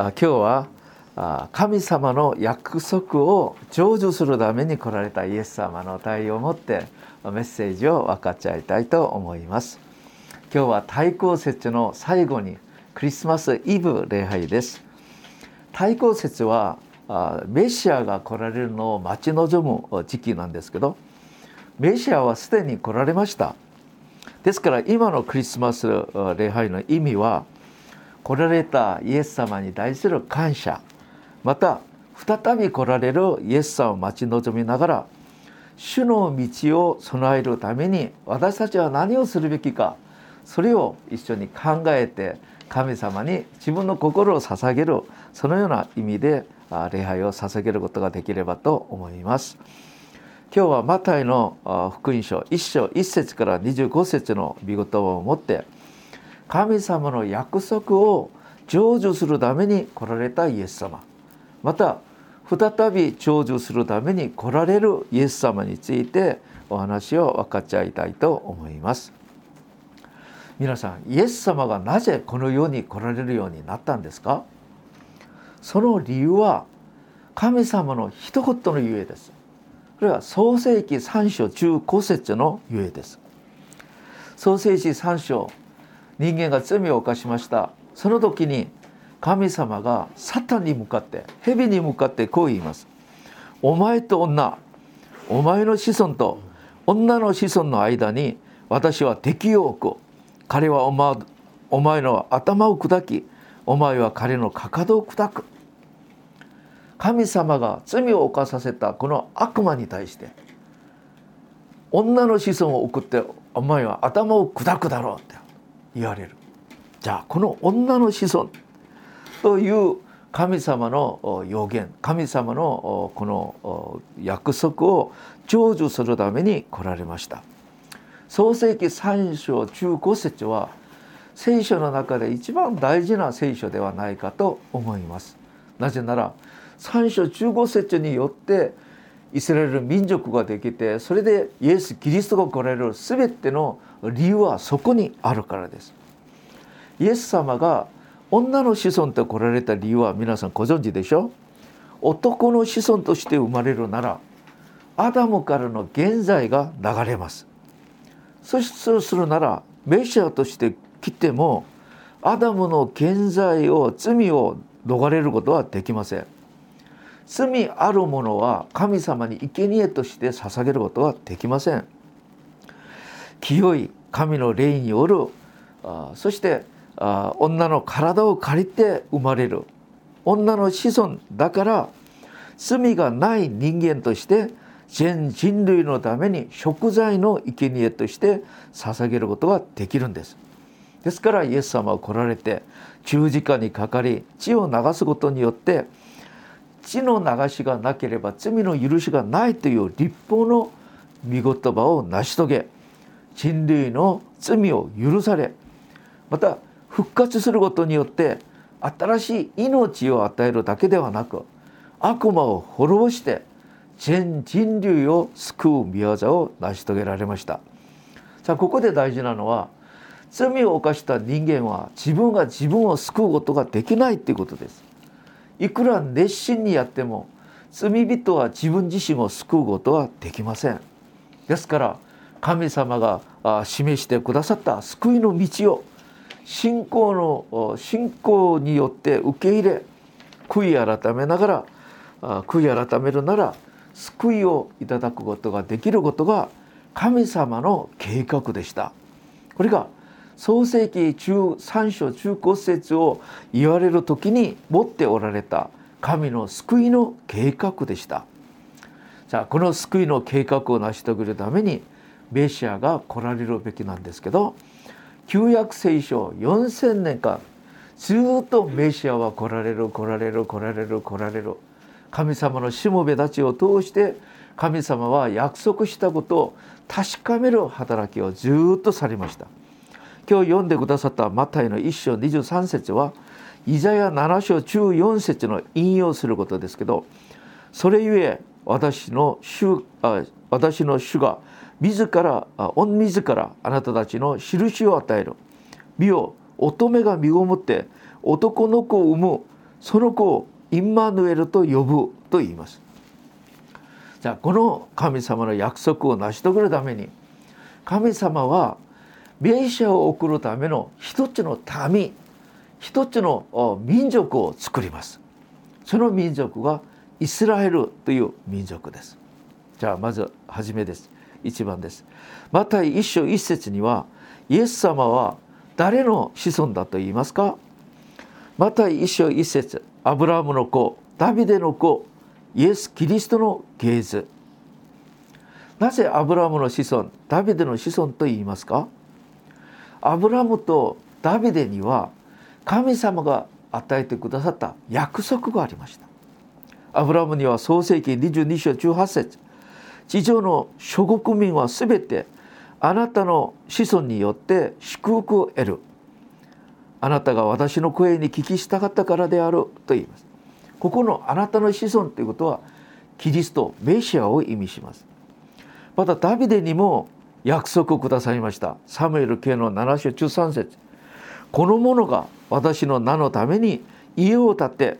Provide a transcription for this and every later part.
今日は神様の約束を成就するために来られたイエス様の対応をもってメッセージを分かち合いたいと思います。今日は対抗節の最後にクリスマスイブ礼拝です。対抗節はメシアが来られるのを待ち望む時期なんですけどメシアはすでに来られました。ですから今のクリスマス礼拝の意味は来られたイエス様に対する感謝また再び来られるイエス様を待ち望みながら主の道を備えるために私たちは何をするべきかそれを一緒に考えて神様に自分の心を捧げるそのような意味で礼拝を捧げることができればと思います。今日はマタイの福音書1章1節から25節の見言葉を持って神様の約束を成就するために来られたイエス様。また再び成就するために来られるイエス様についてお話を分かち合いたいと思います。皆さんイエス様がなぜこの世に来られるようになったんですか？その理由は神様の一言のゆえです。これは創世紀3章15節のゆえです。創世紀3章人間が罪を犯しました。その時に神様がサタンに向かって蛇に向かってこう言います「お前と女お前の子孫と女の子孫の間に私は敵を置く。彼はお前お前の頭を砕きお前は彼のかかとを砕く」神様が罪を犯させたこの悪魔に対して女の子孫を送ってお前は頭を砕くだろうって。言われる。じゃあこの女の子孫という神様の予言神様のこの約束を成就するために来られました。創世紀3章15節は聖書の中で一番大事な聖書ではないかと思います。なぜなら3章15節によってイスラエル民族ができてそれでイエス・キリストが来られる全ての理由はそこにあるからですイエス様が女の子孫と来られた理由は皆さんご存知でしょ男の子孫として生まれるならアダムからの現在が流れますそしてそうするならメシアとして来てもアダムの現在を罪を逃れることはできません罪あるものは神様に生贄として捧げることはできません。清い神の霊によるあそしてあ女の体を借りて生まれる。女の子孫だから罪がない人間として全人類のために食材の生贄として捧げることができるんです。ですからイエス様は来られて十字架にかかり血を流すことによって血の流しがなければ罪の許しがないという立法の御言葉を成し遂げ人類の罪を許されまた復活することによって新しい命を与えるだけではなく悪魔を滅ぼして全人類を救う御業を成し遂げられました。さあここで大事なのは罪を犯した人間は自分が自分を救うことができないということです。いくら熱心にやっても罪人は自分自身を救うことはできません。ですから神様が示してくださった救いの道を信仰の信仰によって受け入れ悔い改めながら悔い改めるなら救いをいただくことができることが神様の計画でした。これが創世紀中3章中骨節を言われる時に持っておられた神の救いの計画でした。さあこの救いの計画を成し遂げるためにメシアが来られるべきなんですけど旧約聖書4,000年間ずっとメシアは来られる来られる来られる来られる。神様のしもべたちを通して神様は約束したことを確かめる働きをずっとされました。今日読んでくださったマタイの1章23節はイザヤ7章14節の引用することですけどそれゆえ私の主あ私の主が自ら御自らあなたたちの印を与える見よ乙女が身ごもって男の子を産むその子をインマヌエルと呼ぶと言います。じゃあこの神様の約束を成し遂げるために神様は名者を送るための一つの民一つの民族を作ります。その民族がイスラエルという民族です。じゃあまず初めです。1番です。マタイ一章一節にはイエス様は誰の子孫だと言いますか？マタイ一章一節アブラハムの子ダビデの子イエス・キリストの系図。なぜアブラハムの子孫ダビデの子孫と言いますか？アブラムとダビデには神様が与えてくださった約束がありました。アブラムには創世紀22章18節。地上の諸国民はすべてあなたの子孫によって祝福を得る。あなたが私の声に聞き従ったからであると言います。ここのあなたの子孫ということはキリストメシアを意味します。またダビデにも約束をくださいました。サムエル系の7章13節。この者が私の名のために家を建て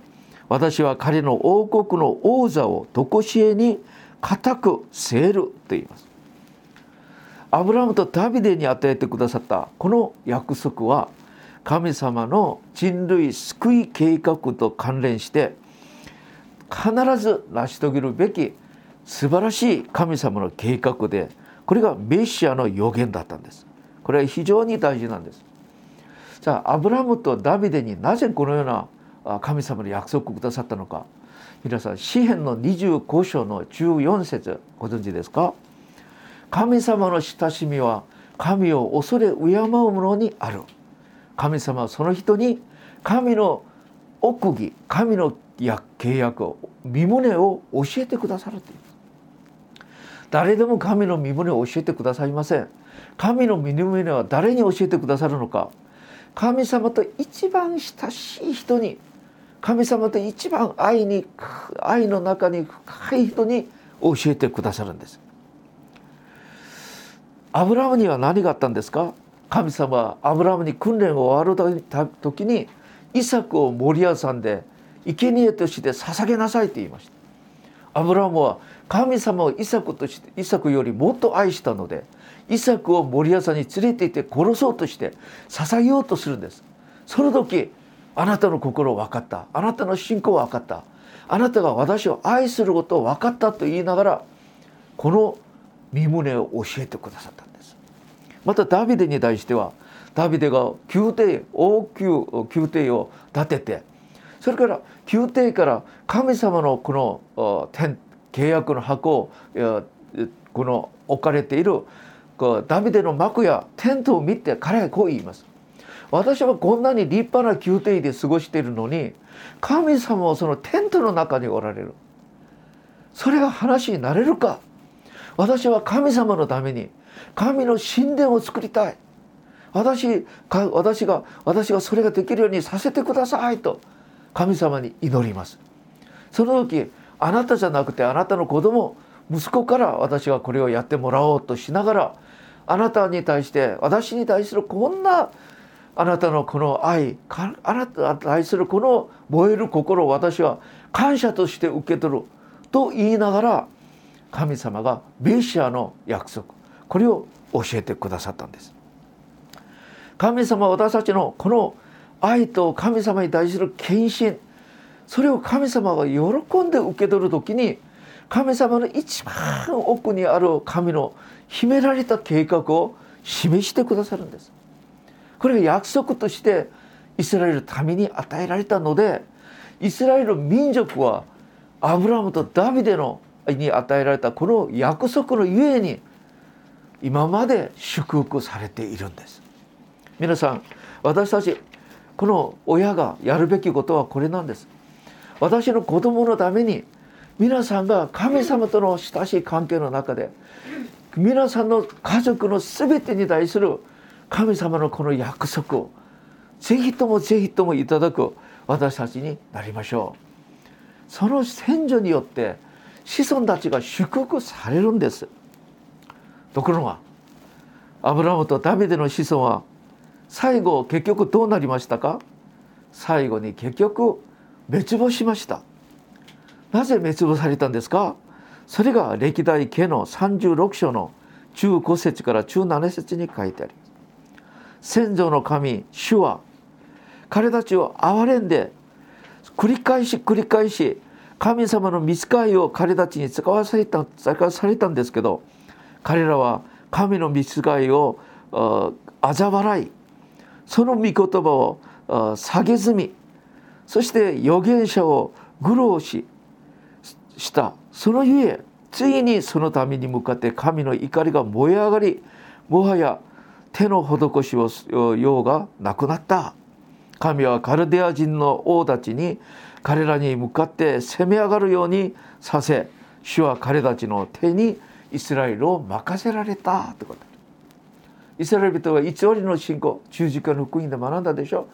私は彼の王国の王座を常しえに固く据えると言います。アブラムとダビデに与えてくださったこの約束は神様の人類救い計画と関連して必ず成し遂げるべき素晴らしい神様の計画でこれがメシアの予言だったんです。これは非常に大事なんです。さあアブラムとダビデになぜこのような神様の約束をくださったのか。皆さん詩篇の25章の14節ご存知ですか？神様の親しみは神を恐れ敬う者にある。神様はその人に神の奥義神の契約を身旨を教えてくださるという。誰でも神の身旨を教えてくださいません。神の身旨は誰に教えてくださるのか。神様と一番親しい人に神様と一番愛に愛の中に深い人に教えてくださるんです。アブラムには何があったんですか？神様はアブラムに訓練を終わる時にイサクを森屋さんで生贄として捧げなさいと言いました。アブラムは神様をイサクとしてイサクよりもっと愛したのでイサクを森屋さんに連れて行って殺そうとして捧げようとするんです。その時あなたの心分かった。あなたの信仰は分かった。あなたが私を愛することを分かったと言いながらこの身旨を教えてくださったんです。またダビデに対してはダビデが宮廷王宮宮廷を建ててそれから宮廷から神様のこの天契約の箱をこの置かれているダビデの幕やテントを見て彼はこう言います。私はこんなに立派な宮廷で過ごしているのに神様はそのテントの中におられる。それが話になれるか。私は神様のために神の神殿を作りたい。私私が私がそれができるようにさせてくださいと神様に祈ります。その時あなたじゃなくてあなたの子供息子から私がこれをやってもらおうとしながらあなたに対して私に対するこんなあなたのこの愛あなたに対するこの燃える心を私は感謝として受け取ると言いながら神様がメシアの約束これを教えてくださったんです。神様私たちのこの愛と神様に対する献身それを神様が喜んで受け取る時に神様の一番奥にある神の秘められた計画を示してくださるんです。これが約束としてイスラエルの民に与えられたのでイスラエル民族はアブラムとダビデのに与えられたこの約束のゆえに今まで祝福されているんです。皆さん私たちこの親がやるべきことはこれなんです。私の子供のために皆さんが神様との親しい関係の中で皆さんの家族の全てに対する神様のこの約束をぜひともぜひともいただく私たちになりましょう。その先祖によって子孫たちが祝福されるんです。ところがアブラムとダビデの子孫は最後結局どうなりましたか？最後に結局滅亡しました。なぜ滅亡されたんですか？それが歴代家の36章の中5節から中7節に書いてあります。先祖の神主は彼たちを憐れんで繰り返し繰り返し神様の見つかいを彼たちに使わされた使わされたんですけど彼らは神の見つかいを嘲笑いその御言葉を下げずみそして預言者を愚弄しした。そのゆえついにそのために向かって神の怒りが燃え上がりもはや手の施しをようがなくなった。神はカルデア人の王たちに彼らに向かって攻め上がるようにさせ主は彼たちの手にイスラエルを任せられた。って。ことイスラエル人は1割の信仰十字架の福音で学んだでしょ。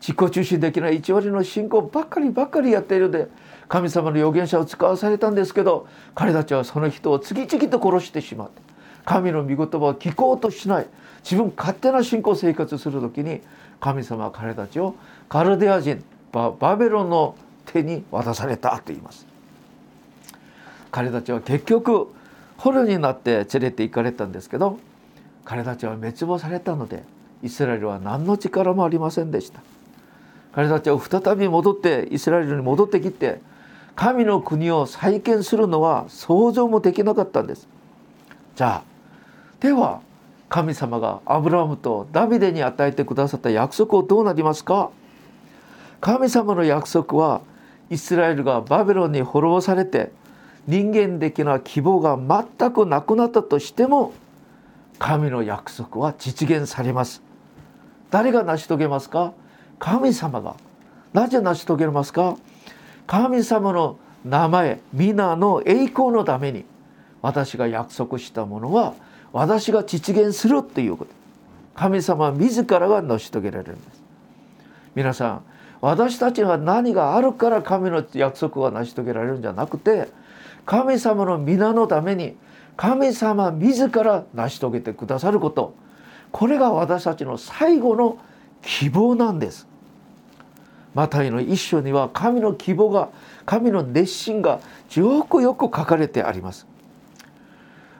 自己中心的な1割の信仰ばっかりばっかりやっているで神様の預言者を使わされたんですけど彼たちはその人を次々と殺してしまって神の御言葉を聞こうとしない自分勝手な信仰生活する時に神様は彼たちをカルデア人バベロンの手に渡されたと言います。彼たちは結局捕虜になって連れて行かれたんですけど彼たちは滅亡されたのでイスラエルは何の力もありませんでした。彼たちは再び戻ってイスラエルに戻ってきて神の国を再建するのは想像もできなかったんです。じゃあでは神様がアブラムとダビデに与えてくださった約束をどうなりますか？神様の約束はイスラエルがバベロンに滅ぼされて人間的な希望が全くなくなったとしても神の約束は実現されます。誰が成し遂げますか？神様がなぜ成し遂げますか？神様の名前皆の栄光のために私が約束したものは私が実現するっていうこと。神様自らが成し遂げられるんです。皆さん私たちは何があるから神の約束が成し遂げられるんじゃなくて神様の皆のために神様自ら成し遂げてくださること。これが私たちの最後の希望なんです。マタイの一章には神の希望が神の熱心がよくよく書かれてあります。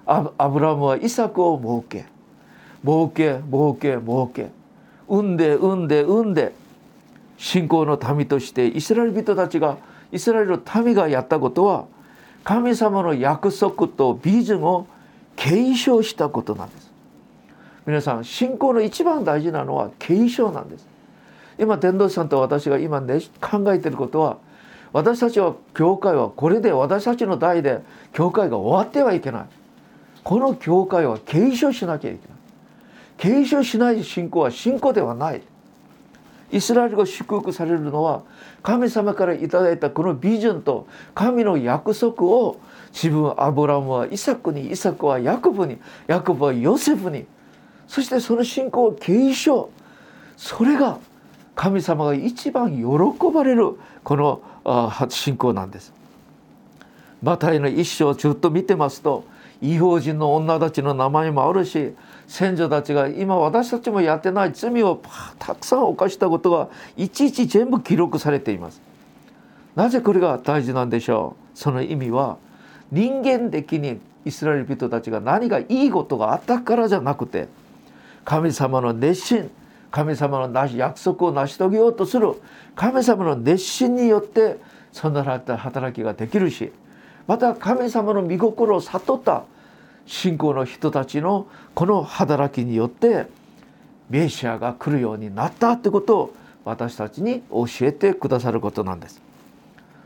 アブラムはイサクを設け設け設け設け産んで産んで産んで信仰の民としてイスラエル人たちがイスラエルの民がやったことは神様の約束とビジョンを継承したことなんです。皆さん信仰の一番大事なのは継承なんです。今伝道師さんと私が今ね考えてることは私たちは教会はこれで私たちの代で教会が終わってはいけない。この教会は継承しなきゃいけない。継承しない信仰は信仰ではない。イスラエルが祝福されるのは神様から頂いたこのビジョンと神の約束を自分アブラムはイサクにイサクはヤコブにヤコブはヨセフに。そしてその信仰を継承。それが神様が一番喜ばれるこの信仰なんです。マタイの一生をずっと見てますと異邦人の女たちの名前もあるし先祖たちが今私たちもやってない罪をたくさん犯したことがいちいち全部記録されています。なぜこれが大事なんでしょう？その意味は人間的にイスラエル人たちが何がいいことがあったからじゃなくて神様の熱心神様のなし約束を成し遂げようとする神様の熱心によってそんな働きができるしまた神様の御心を悟った信仰の人たちのこの働きによってメシアが来るようになったってことを私たちに教えてくださることなんです。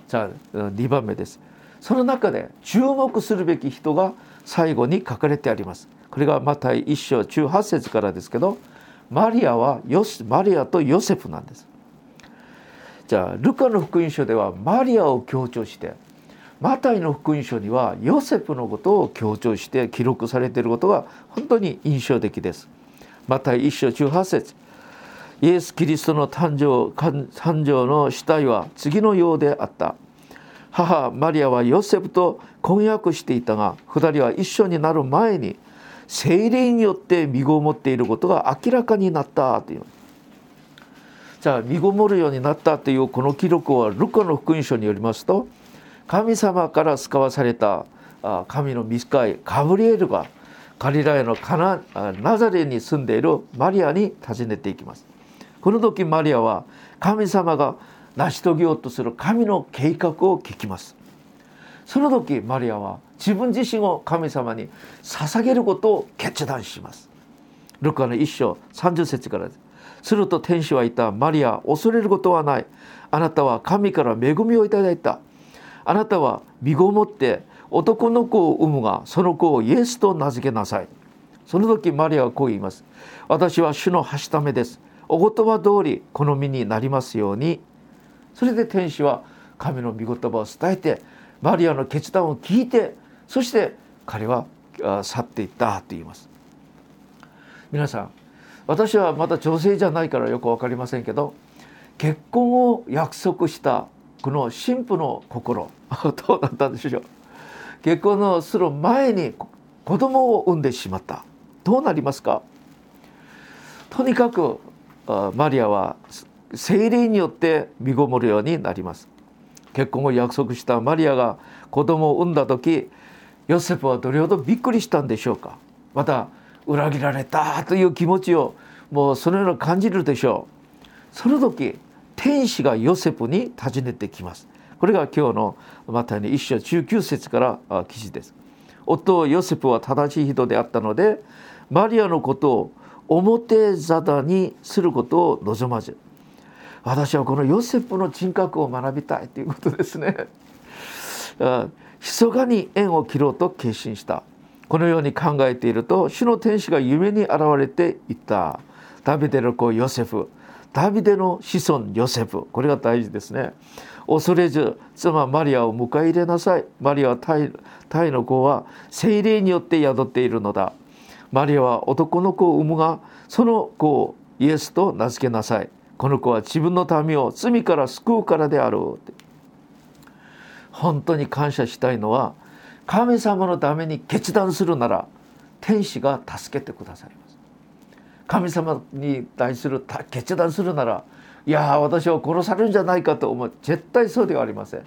じゃあ2番目です。その中で注目するべき人が最後に書かれてあります。これがマタイ一章18節からですけどマリアはヨスマリアとヨセフなんです。じゃあルカの福音書ではマリアを強調してマタイの福音書にはヨセフのことを強調して記録されていることが本当に印象的です。マタイ一章18節。イエス・キリストの誕生誕生の死体は次のようであった。母マリアはヨセフと婚約していたが2人は一緒になる前に精霊によって身ごもっていることが明らかになったという。じゃあ身ごもるようになったというこの記録はルカの福音書によりますと神様から使わされた神の御使いカブリエルがガリラヤのカナナザレに住んでいるマリアに訪ねていきます。この時マリアは神様が成し遂げようとする神の計画を聞きます。その時マリアは自分自身を神様に捧げることを決断します。ルカの一章30節からです。すると天使は言ったマリア恐れることはない。あなたは神から恵みをいただいた。あなたは身ごもって男の子を産むがその子をイエスと名付けなさい。その時マリアはこう言います。私は主のはしためです。お言葉通りこの身になりますように。それで天使は神の御言葉を伝えてマリアの決断を聞いてそして彼は去っていったと言います。皆さん私はまだ女性じゃないからよく分かりませんけど結婚を約束したこの神父の心 どうだったんでしょう。結婚をする前に子供を産んでしまった。どうなりますか？とにかくマリアは精霊によって身ごもるようになります。結婚を約束したマリアが子供を産んだ時ヨセフはどれほどびっくりしたんでしょうか？また裏切られたという気持ちをもうそのような感じるでしょう。その時天使がヨセフに訪ねてきます。これが今日のマタイの一章19節から記事です。夫ヨセフは正しい人であったのでマリアのことを表沙汰にすることを望まず私はこのヨセフの人格を学びたいということですね。密かに縁を切ろうと決心した。このように考えていると主の天使が夢に現れていった。ダビデの子ヨセフ。ダビデの子孫ヨセフ。これが大事ですね。恐れず妻マリアを迎え入れなさい。マリアはタイタイの子は精霊によって宿っているのだ。マリアは男の子を産むがその子をイエスと名付けなさい。この子は自分の民を罪から救うからである本当に感謝したいのは神様のために決断するなら天使が助けてくださいます。神様に対する決断するならいや私は殺されるんじゃないかと思う。絶対そうではありません。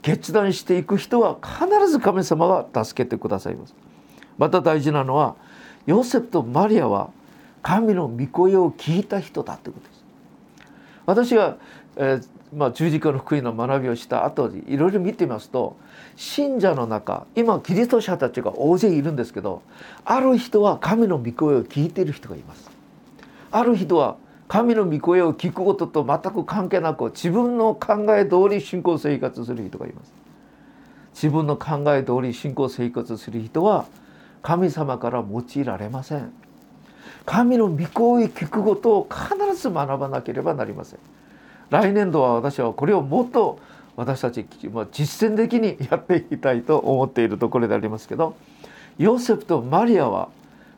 決断していく人は必ず神様が助けてくださいます。また大事なのはヨセフとマリアは神の御声を聞いた人だということです。私が、えー、まあ、十字架の福音の学びをした後でいろいろ見てみますと信者の中今キリスト者たちが大勢いるんですけどある人は神の御声を聞いている人がいます。ある人は神の御声を聞くことと全く関係なく自分の考え通り信仰生活する人がいます。自分の考え通り信仰生活する人は神様から用いられません。神の御声聞くことを必ず学ばなければなりません来年度は私はこれをもっと私たち実践的にやっていきたいと思っているところでありますけどヨセフとマリアは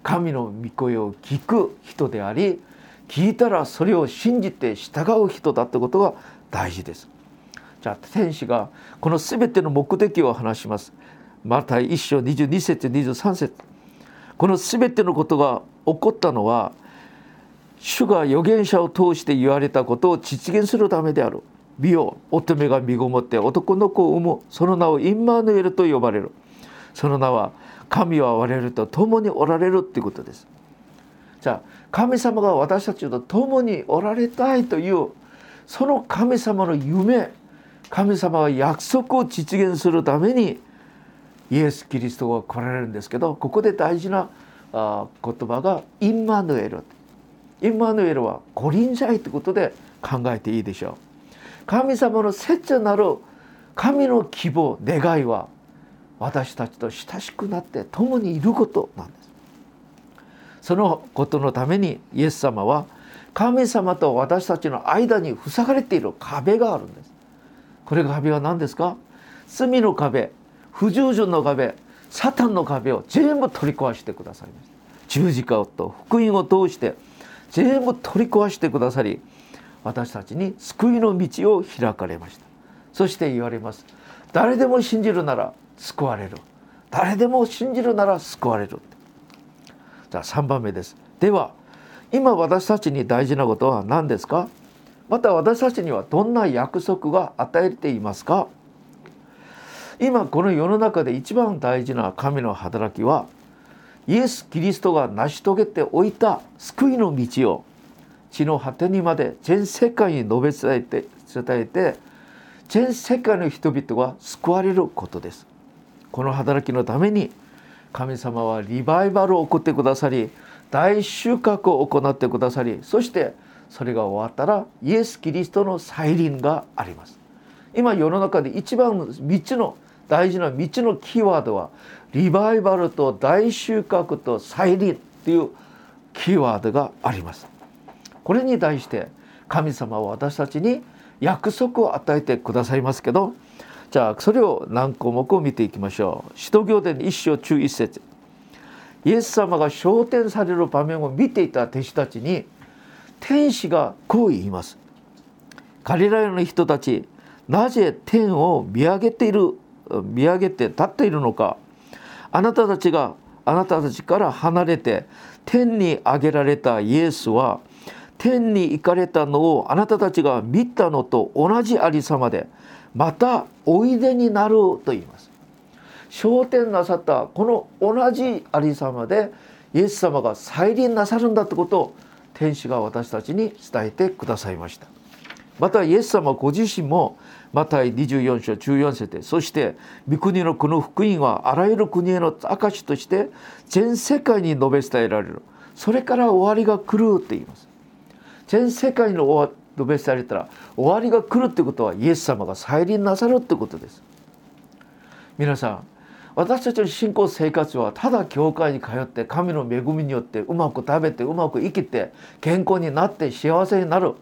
神の御声を聞く人であり聞いたらそれを信じて従う人だってことが大事です。じゃあ天使がこの全ての目的を話します。マタイ1章22節23節この全てのことが起こったのは主が預言者を通して言われたことを実現するためである。美を乙女が身ごもって男の子を産む。その名をインマヌエルと呼ばれる。その名は神は我々と共におられるっていうことです。じゃあ神様が私たちと共におられたいというその神様の夢神様は約束を実現するためにイエス・キリストが来られるんですけどここで大事なあ言葉がインマヌエル。インマヌエルは五輪在ということで考えていいでしょう。神様の切なる神の希望願いは私たちと親しくなって共にいることなんです。そのことのためにイエス様は神様と私たちの間に塞がれている壁があるんです。これが壁は何ですか？罪の壁不従順の壁サタンの壁を全部取り壊してくださいました。十字架と福音を通して全部取り壊してくださり私たちに救いの道を開かれました。そして言われます。誰でも信じるなら救われる。誰でも信じるなら救われるじゃあ3番目です。では今私たちに大事なことは何ですか？また私たちにはどんな約束が与えていますか？今この世の中で一番大事な神の働きはイエス・キリストが成し遂げておいた救いの道を地の果てにまで全世界に述べ伝えて伝えて全世界の人々が救われることです。この働きのために神様はリバイバルを送ってくださり大収穫を行ってくださりそしてそれが終わったらイエス・キリストの再臨があります。今世の中で一番3つの大事な3つのキーワードはリバイバルと大収穫と再臨っていうキーワードがあります。これに対して神様は私たちに約束を与えてくださいますけどじゃあそれを何項目を見ていきましょう。使徒行伝一章中一節。イエス様が昇天される場面を見ていた弟子たちに天使がこう言います。ガリラヤの人たちなぜ天を見上げている見上げて立っているのか。あなたたちがあなたたちから離れて天に上げられたイエスは天に行かれたのをあなたたちが見たのと同じありさまでまたおいでになると言います。昇天なさったこの同じありさまでイエス様が再臨なさるんだってことを天使が私たちに伝えてくださいました。またイエス様ご自身もマタイ24章14節そして御国のこの福音はあらゆる国への証として全世界に述べ伝えられる。それから終わりが来るって言います。全世界の述べ伝えられたら終わりが来るってことはイエス様が再臨なさるってことです。皆さん私たちの信仰生活はただ教会に通って神の恵みによってうまく食べてうまく生きて健康になって幸せになる。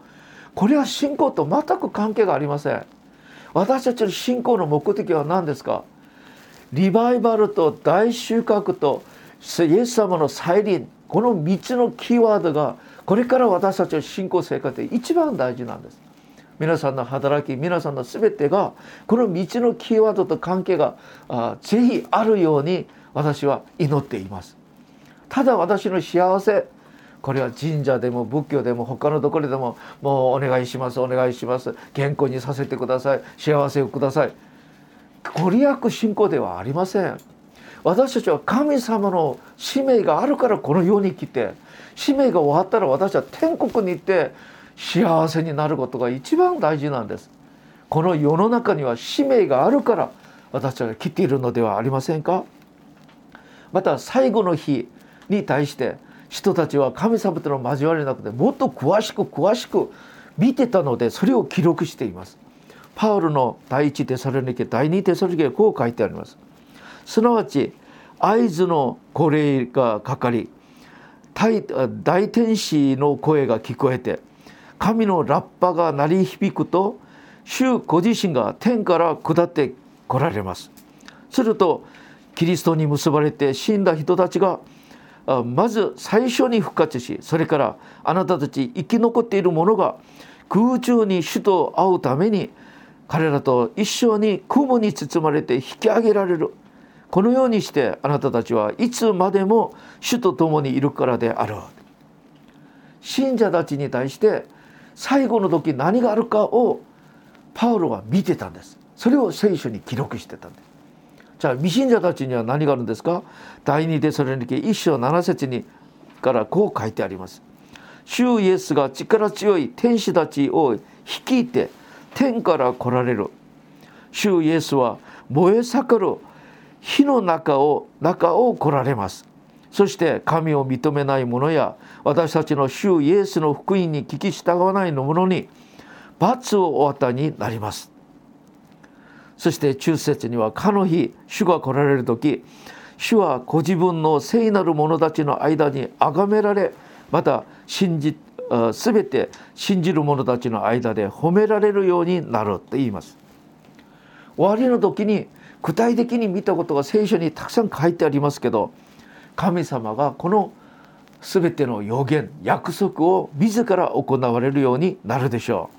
これは信仰と全く関係がありません。私たちの信仰の目的は何ですか？リバイバルと大収穫とイエス様の再臨この3つのキーワードがこれから私たちの信仰生活で一番大事なんです。皆さんの働き皆さんの全てがこの3つのキーワードと関係があぜひあるように私は祈っています。ただ私の幸せこれは神社でも仏教でも他のとこでももうお願いしますお願いします。健康にさせてください。幸せをください。ご利益信仰ではありません。私たちは神様の使命があるからこの世に来て使命が終わったら私は天国に行って幸せになることが一番大事なんです。この世の中には使命があるから私たちは来ているのではありませんか？また最後の日に対して人たちは神様との交わりなくてもっと詳しく詳しく見てたのでそれを記録しています。パウルの第一テサロニケ第二テサロニケこう書いてあります。すなわち合図の号令がかかり大天使の声が聞こえて神のラッパが鳴り響くと主ご自身が天から下って来られます。するとキリストに結ばれて死んだ人たちがまず最初に復活しそれからあなたたち生き残っている者が空中に主と会うために彼らと一緒に雲に包まれて引き上げられる。このようにしてあなたたちはいつまでも主と共にいるからである信者たちに対して最後の時何があるかをパウロは見てたんです。それを聖書に記録してたんです。じゃあ未信者たちには何があるんですか？第二テソレニケ一章七節にからこう書いてあります。主イエスが力強い天使たちを率いて天から来られる。主イエスは燃え盛る火の中を中を来られます。そして神を認めない者や私たちの主イエスの福音に聞き従わない者に罰をお与えになります。そして中節にはかの日主が来られる時主はご自分の聖なる者たちの間に崇められまた信じ全て信じる者たちの間で褒められるようになると言います。終わりの時に具体的に見たことが聖書にたくさん書いてありますけど神様がこの全ての予言約束を自ら行われるようになるでしょ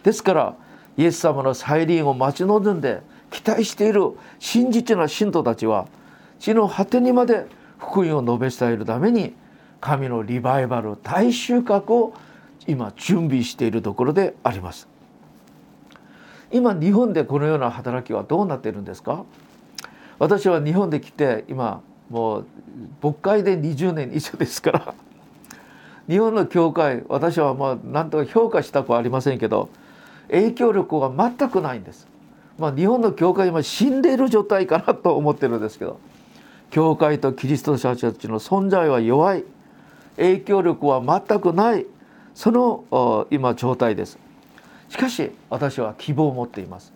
う。ですからイエス様の再臨を待ち望んで期待している真実な信徒たちは地の果てにまで福音を述べ伝えるために神のリバイバル大収穫を今準備しているところであります。今日本でこのような働きはどうなっているんですか？私は日本で来て今もう牧会で20年以上ですから。日本の教会私はまあ何とか評価したくはありませんけど影響力は全くないんです。まあ、日本の教会今死んでいる状態かなと思ってるんですけど。教会とキリスト者たちの存在は弱い。影響力は全くない。その今状態です。しかし私は希望を持っています。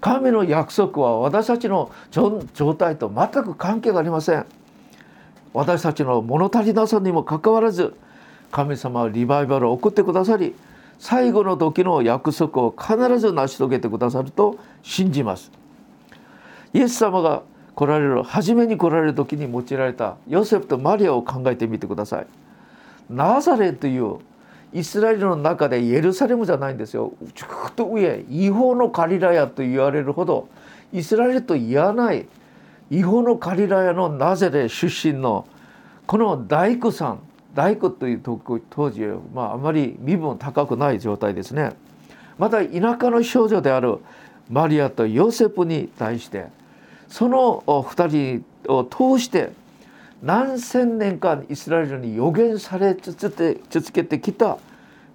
神の約束は私たちの状態と全く関係がありません。私たちの物足りなさにもかかわらず神様はリバイバルを送ってくださり最後の時の約束を必ず成し遂げてくださると信じます。イエス様が来られる初めに来られる時に用いられたヨセフとマリアを考えてみてください。ナザレというイスラエルの中でエルサレムじゃないんですよ。ちょっと上違法のカリラヤと言われるほどイスラエルと言わない違法のカリラヤのナゼレ出身のこの大工さん大工という当時、まあ、あまり身分高くない状態ですね。また田舎の少女であるマリアとヨセフに対してその2人を通して何千年間イスラエルに予言され続けてきた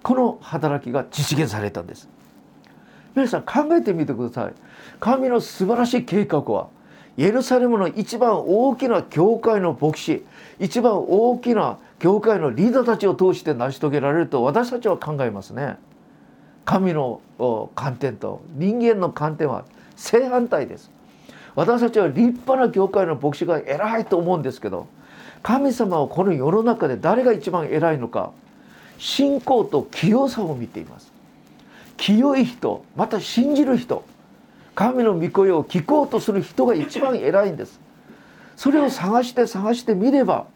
この働きが実現されたんです。皆さん考えてみてください。神の素晴らしい計画はエルサレムの一番大きな教会の牧師一番大きな教会のリーダーたちを通して成し遂げられると私たちは考えますね。神の観点と人間の観点は正反対です。私たちは立派な教会の牧師が偉いと思うんですけど神様はこの世の中で誰が一番偉いのか信仰と清さを見ています。清い人また信じる人神の御声を聞こうとする人が一番偉いんです。それを探して探してみれば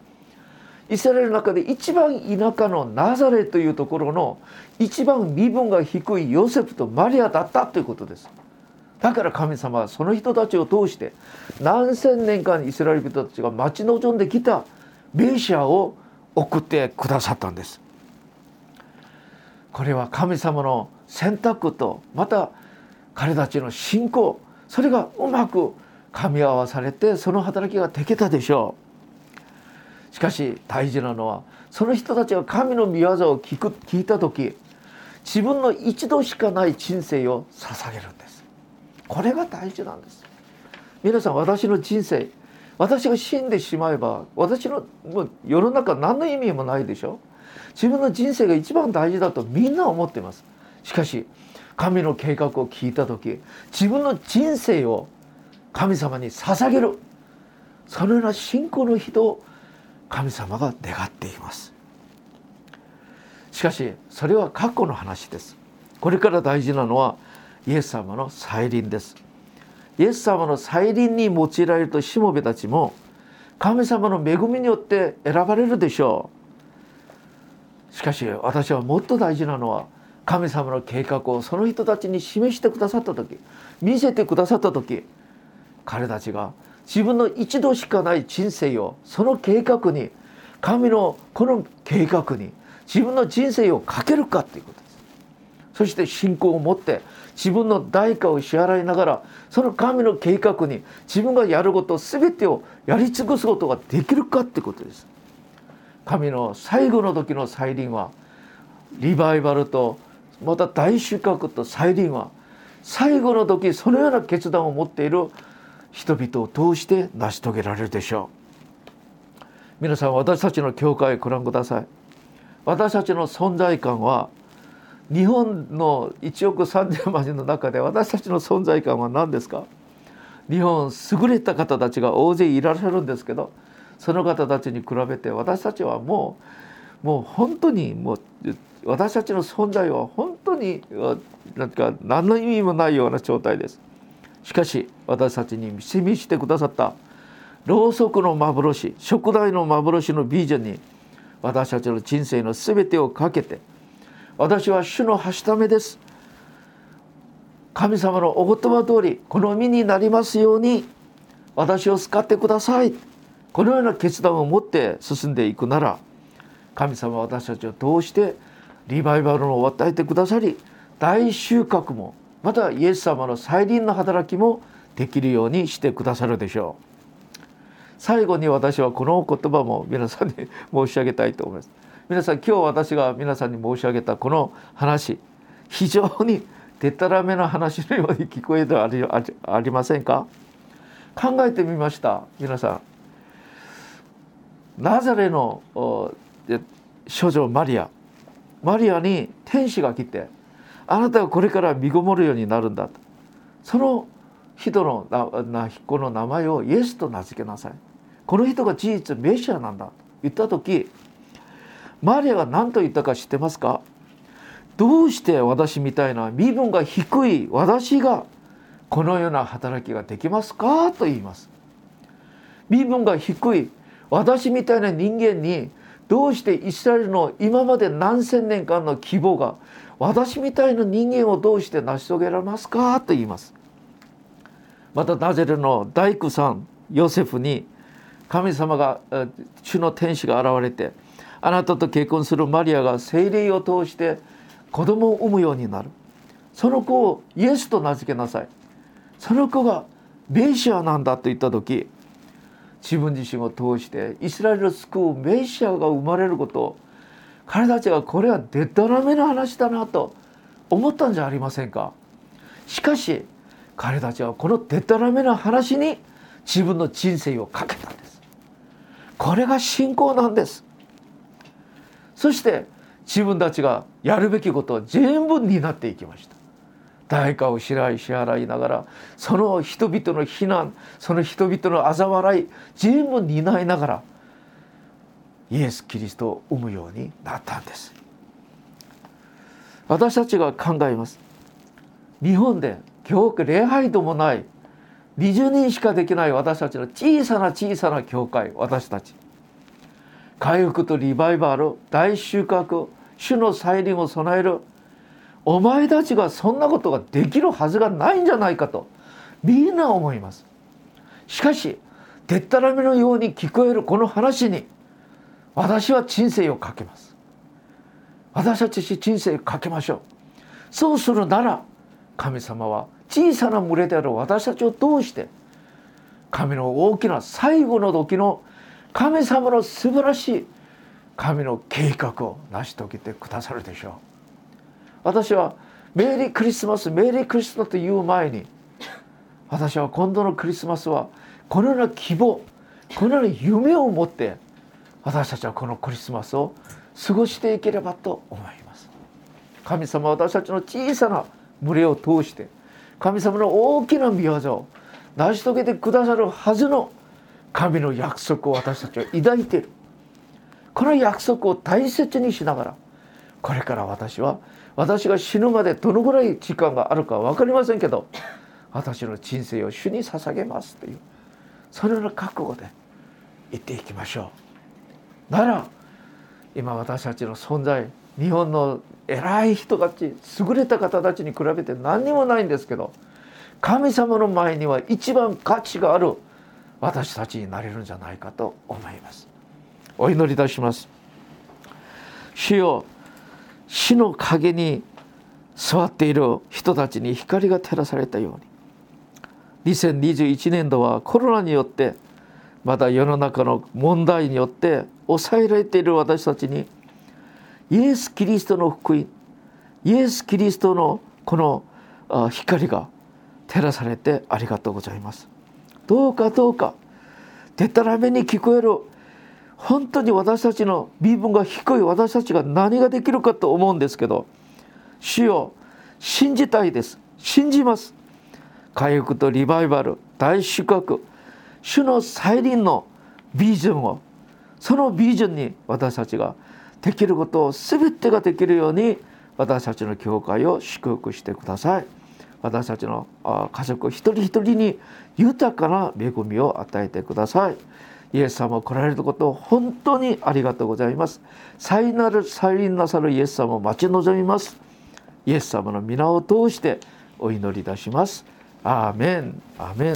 イスラエルの中で一番田舎のナザレというところの一番身分が低いヨセフとマリアだったということです。だから神様はその人たちを通して何千年間イスラエル人たちが待ち望んできたメシアを送ってくださったんです。これは神様の選択とまた彼たちの信仰それがうまく噛み合わされてその働きができたでしょう。しかし大事なのはその人たちが神の御業を聞く聞いた時自分の一度しかない人生を捧げるんです。これが大事なんです。皆さん私の人生私が死んでしまえば私のもう世の中何の意味もないでしょ。自分の人生が一番大事だとみんな思ってます。しかし神の計画を聞いた時自分の人生を神様に捧げる。そのような信仰の人を神様が願っています。しかしそれは過去の話です。これから大事なのはイエス様の再臨です。イエス様の再臨に用いられるとしもべたちも神様の恵みによって選ばれるでしょう。しかし私はもっと大事なのは神様の計画をその人たちに示してくださった時見せてくださった時彼たちが自分の一度しかない人生をその計画に神のこの計画に自分の人生をかけるかということですそして信仰を持って自分の代価を支払いながらその神の計画に自分がやること全てをやり尽くすことができるかってことです。神の最後の時の再臨はリバイバルとまた大収穫と再臨は最後の時そのような決断を持っている人々を通して成し遂げられるでしょう。皆さん私たちの教会をご覧ください。私たちの存在感は日本の1億3,000万人の中で私たちの存在感は何ですか？日本優れた方たちが大勢いらっしゃるんですけどその方たちに比べて私たちはもうもう本当にもう私たちの存在は本当になんか何の意味もないような状態です。しかし私たちに示してくださったろうそくの幻食材の幻のビジョンに私たちの人生の全てをかけて私は主のはしためです。神様のお言葉通りこの身になりますように私を使ってください。このような決断を持って進んでいくなら神様は私たちを通してリバイバルを与えてくださり大収穫もまたイエス様の再臨の働きもできるようにしてくださるでしょう。最後に私はこの言葉も皆さんに申し上げたいと思います。皆さん今日私が皆さんに申し上げたこの話非常にでたらめな話のように聞こえてありありませんか？考えてみました皆さん。ナザレの少女マリア。マリアに天使が来てあなたはこれから身ごもるようになるんだ。とその人のな子の名前をイエスと名付けなさい。この人が事実メシアなんだ。と言った時マリアが何と言ったか知ってますか？どうして私みたいな身分が低い私がこのような働きができますか？と言います。身分が低い私みたいな人間にどうしてイスラエルの今まで何千年間の希望が私みたいな人間をどうして成し遂げられますか？と言います。またナゼルの大工さんヨセフに神様が主の天使が現れてあなたと結婚するマリアが精霊を通して子供を産むようになる。その子をイエスと名付けなさい。その子がメシアなんだと言った時自分自身を通してイスラエルを救うメシアが生まれることを彼たちはこれはでたらめな話だなと思ったんじゃありませんか。しかし彼たちはこのでたらめな話に自分の人生をかけたんです。これが信仰なんです。そして自分たちがやるべきことを全部担っていきました。代価を支払い支払いながらその人々の非難その人々の嘲笑い全部担いながらイエス・キリストを生むようになったんです。私たちが考えます。日本で教会礼拝ともない20人しかできない私たちの小さな小さな教会私たち。回復とリバイバル大収穫主の再臨を備える。お前たちがそんなことができるはずがないんじゃないかとみんな思います。しかしでったらめのように聞こえるこの話に私は人生をかけます。私たち人生をかけましょう。そうするなら神様は小さな群れである私たちを通して神の大きな最後の時の神様の素晴らしい神の計画を成し遂げてくださるでしょう。私はメリークリスマスメリークリスマスという前に私は今度のクリスマスはこのような希望このような夢を持って私たちはこのクリスマスを過ごしていければと思います。神様は私たちの小さな群れを通して神様の大きな御業を成し遂げてくださるはずの神の約束を私たちは抱いている。この約束を大切にしながらこれから私は私が死ぬまでどのぐらい時間があるか分かりませんけど私の人生を主に捧げますというそのような覚悟で言っていきましょう。なら今私たちの存在日本の偉い人たち優れた方たちに比べて何にもないんですけど神様の前には一番価値がある私たちになれるんじゃないかと思います。お祈りいたします。主よ死の陰に座っている人たちに光が照らされたように。2021年度はコロナによってまた世の中の問題によって抑えられている私たちにイエス・キリストの福音イエス・キリストのこの光が照らされてありがとうございます。どうかどうかでたらめに聞こえる本当に私たちの身分が低い私たちが何ができるかと思うんですけど主よ信じたいです。信じます。回復とリバイバル大収穫。主の再臨のビジョンをそのビジョンに私たちができることを全てができるように私たちの教会を祝福してください。私たちの家族一人一人に豊かな恵みを与えてください。イエス様来られることを本当にありがとうございます。再なる再臨なさるイエス様を待ち望みます。イエス様の皆を通してお祈りいたします。アーメン。アーメン。